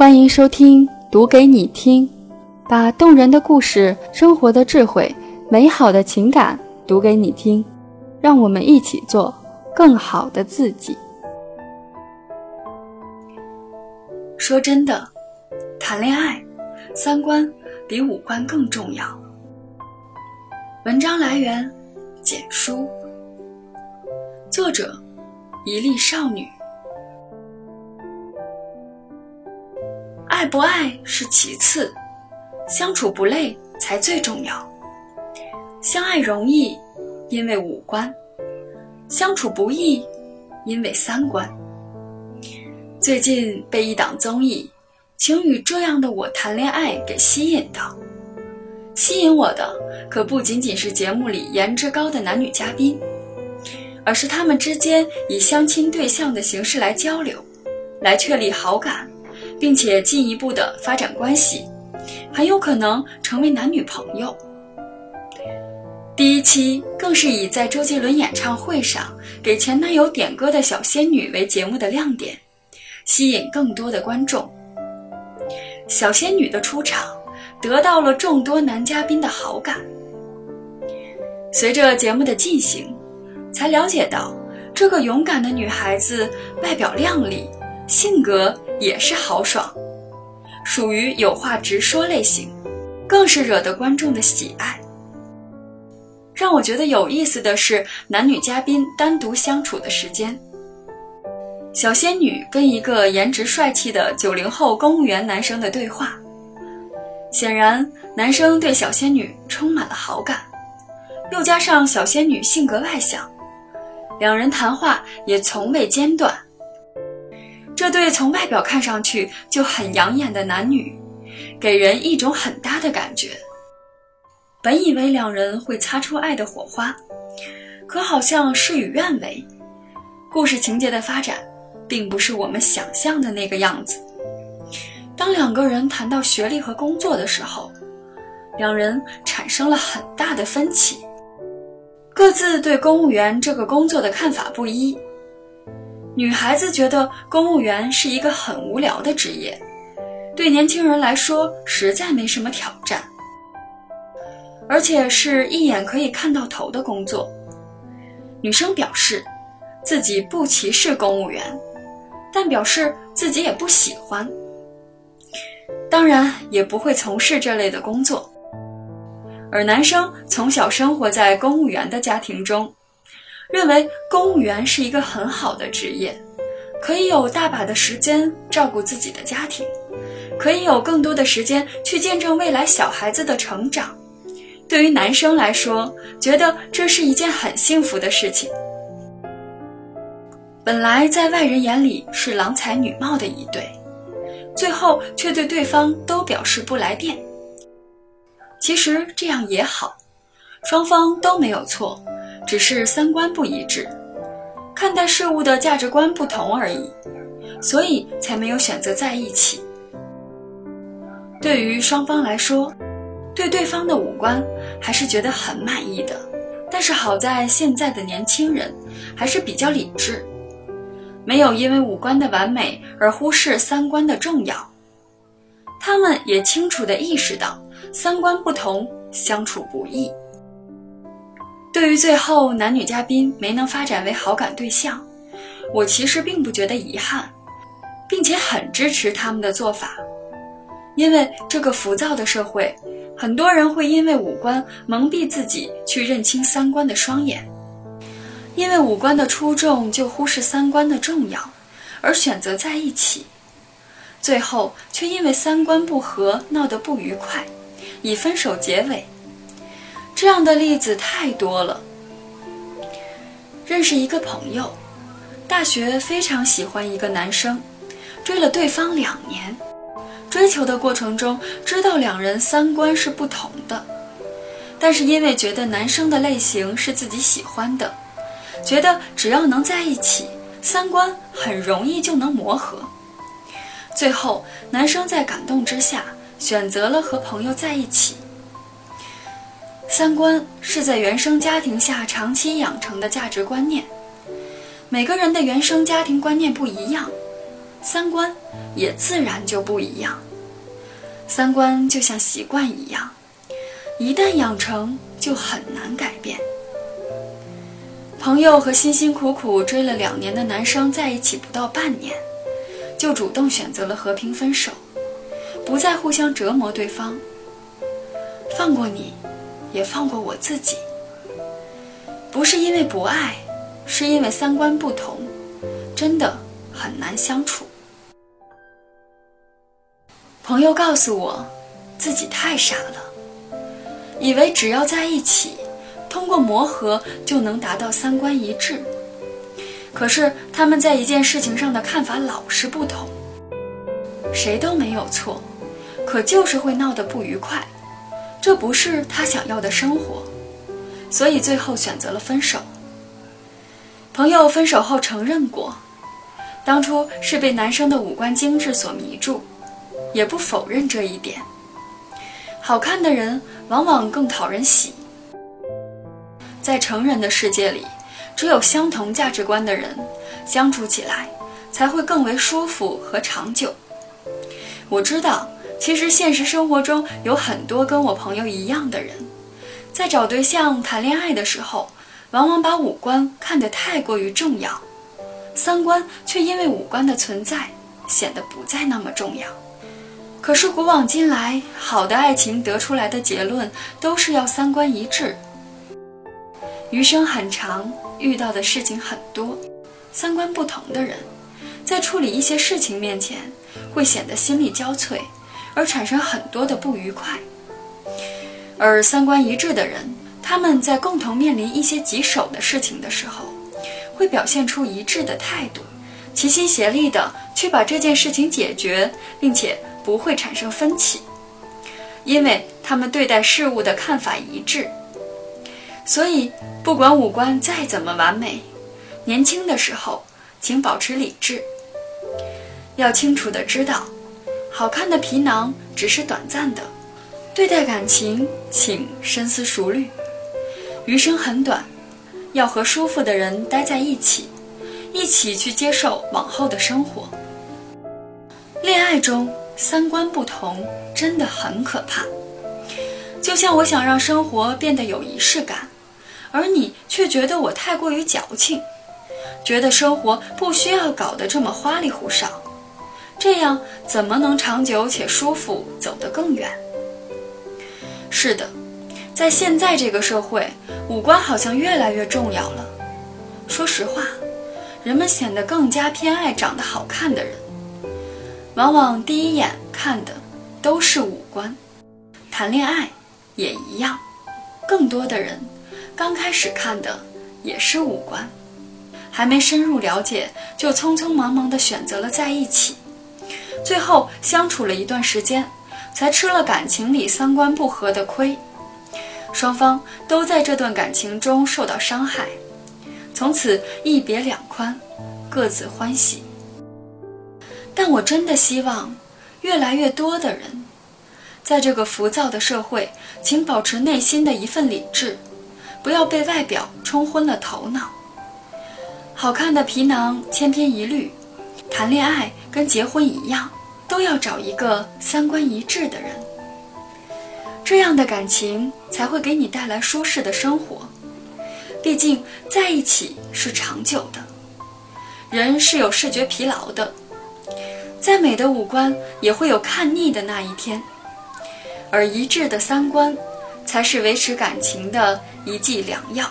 欢迎收听《读给你听》，把动人的故事、生活的智慧、美好的情感读给你听，让我们一起做更好的自己。说真的，谈恋爱，三观比五官更重要。文章来源：简书，作者：一粒少女。爱不爱是其次，相处不累才最重要。相爱容易，因为五官；相处不易，因为三观。最近被一档综艺《请与这样的我谈恋爱》给吸引到，吸引我的可不仅仅是节目里颜值高的男女嘉宾，而是他们之间以相亲对象的形式来交流，来确立好感。并且进一步的发展关系，很有可能成为男女朋友。第一期更是以在周杰伦演唱会上给前男友点歌的小仙女为节目的亮点，吸引更多的观众。小仙女的出场得到了众多男嘉宾的好感。随着节目的进行，才了解到这个勇敢的女孩子外表靓丽。性格也是豪爽，属于有话直说类型，更是惹得观众的喜爱。让我觉得有意思的是，男女嘉宾单独相处的时间。小仙女跟一个颜值帅气的九零后公务员男生的对话，显然男生对小仙女充满了好感，又加上小仙女性格外向，两人谈话也从未间断。这对从外表看上去就很养眼的男女，给人一种很搭的感觉。本以为两人会擦出爱的火花，可好像事与愿违。故事情节的发展，并不是我们想象的那个样子。当两个人谈到学历和工作的时候，两人产生了很大的分歧，各自对公务员这个工作的看法不一。女孩子觉得公务员是一个很无聊的职业，对年轻人来说实在没什么挑战，而且是一眼可以看到头的工作。女生表示自己不歧视公务员，但表示自己也不喜欢，当然也不会从事这类的工作。而男生从小生活在公务员的家庭中。认为公务员是一个很好的职业，可以有大把的时间照顾自己的家庭，可以有更多的时间去见证未来小孩子的成长。对于男生来说，觉得这是一件很幸福的事情。本来在外人眼里是郎才女貌的一对，最后却对对方都表示不来电。其实这样也好，双方都没有错。只是三观不一致，看待事物的价值观不同而已，所以才没有选择在一起。对于双方来说，对对方的五官还是觉得很满意的。但是好在现在的年轻人还是比较理智，没有因为五官的完美而忽视三观的重要。他们也清楚地意识到，三观不同，相处不易。对于最后男女嘉宾没能发展为好感对象，我其实并不觉得遗憾，并且很支持他们的做法，因为这个浮躁的社会，很多人会因为五官蒙蔽自己去认清三观的双眼，因为五官的出众就忽视三观的重要，而选择在一起，最后却因为三观不合闹得不愉快，以分手结尾。这样的例子太多了。认识一个朋友，大学非常喜欢一个男生，追了对方两年。追求的过程中，知道两人三观是不同的，但是因为觉得男生的类型是自己喜欢的，觉得只要能在一起，三观很容易就能磨合。最后，男生在感动之下选择了和朋友在一起。三观是在原生家庭下长期养成的价值观念。每个人的原生家庭观念不一样，三观也自然就不一样。三观就像习惯一样，一旦养成就很难改变。朋友和辛辛苦苦追了两年的男生在一起不到半年，就主动选择了和平分手，不再互相折磨对方。放过你，也放过我自己。不是因为不爱，是因为三观不同，真的很难相处。朋友告诉我，自己太傻了，以为只要在一起，通过磨合就能达到三观一致。可是他们在一件事情上的看法老是不同，谁都没有错，可就是会闹得不愉快，这不是他想要的生活。所以最后选择了分手。朋友分手后承认过，当初是被男生的五官精致所迷住，也不否认这一点。好看的人往往更讨人喜。在成人的世界里，只有相同价值观的人相处起来才会更为舒服和长久。我知道，其实现实生活中有很多跟我朋友一样的人。在找对象、谈恋爱的时候，往往把五官看得太过于重要，三观却因为五官的存在显得不再那么重要。可是古往今来，好的爱情得出来的结论都是要三观一致。余生很长，遇到的事情很多，三观不同的人，在处理一些事情面前，会显得心力交瘁，而产生很多的不愉快。而三观一致的人，他们在共同面临一些棘手的事情的时候，会表现出一致的态度，齐心协力的去把这件事情解决，并且不会产生分歧，因为他们对待事物的看法一致。所以，不管五官再怎么完美，年轻的时候，请保持理智，要清楚的知道，好看的皮囊只是短暂的。对待感情，请深思熟虑。余生很短，要和舒服的人待在一起，一起去接受往后的生活。恋爱中三观不同真的很可怕。就像我想让生活变得有仪式感，而你却觉得我太过于矫情，觉得生活不需要搞得这么花里胡哨，这样怎么能长久且舒服，走得更远？是的，在现在这个社会，五官好像越来越重要了。说实话，人们显得更加偏爱长得好看的人，往往第一眼看的都是五官。谈恋爱也一样，更多的人刚开始看的也是五官，还没深入了解就匆匆忙忙地选择了在一起，最后相处了一段时间。才吃了感情里三观不合的亏，双方都在这段感情中受到伤害，从此一别两宽，各自欢喜。但我真的希望，越来越多的人，在这个浮躁的社会，请保持内心的一份理智，不要被外表冲昏了头脑。好看的皮囊千篇一律，谈恋爱跟结婚一样。都要找一个三观一致的人，这样的感情才会给你带来舒适的生活。毕竟在一起是长久的，人是有视觉疲劳的，再美的五官也会有看腻的那一天，而一致的三观才是维持感情的一剂良药。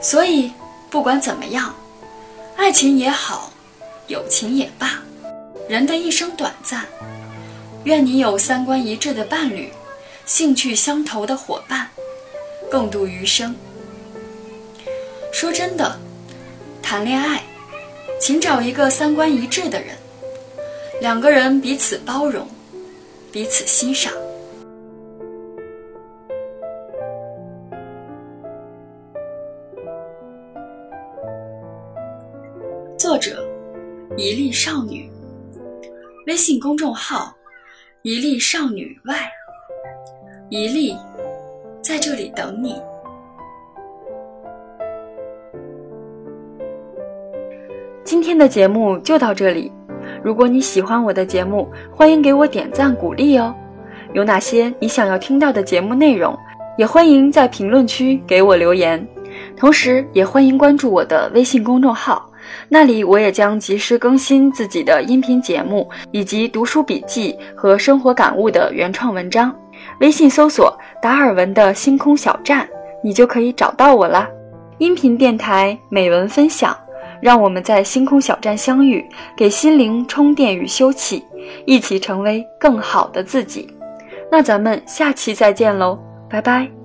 所以，不管怎么样，爱情也好。友情也罢，人的一生短暂，愿你有三观一致的伴侣，兴趣相投的伙伴，共度余生。说真的，谈恋爱，请找一个三观一致的人，两个人彼此包容，彼此欣赏。作者。一粒少女，微信公众号“一粒少女外”，一粒在这里等你。今天的节目就到这里。如果你喜欢我的节目，欢迎给我点赞鼓励哦。有哪些你想要听到的节目内容，也欢迎在评论区给我留言。同时，也欢迎关注我的微信公众号，那里我也将及时更新自己的音频节目以及读书笔记和生活感悟的原创文章。微信搜索“达尔文的星空小站”，你就可以找到我啦。音频电台美文分享，让我们在星空小站相遇，给心灵充电与休憩，一起成为更好的自己。那咱们下期再见喽，拜拜。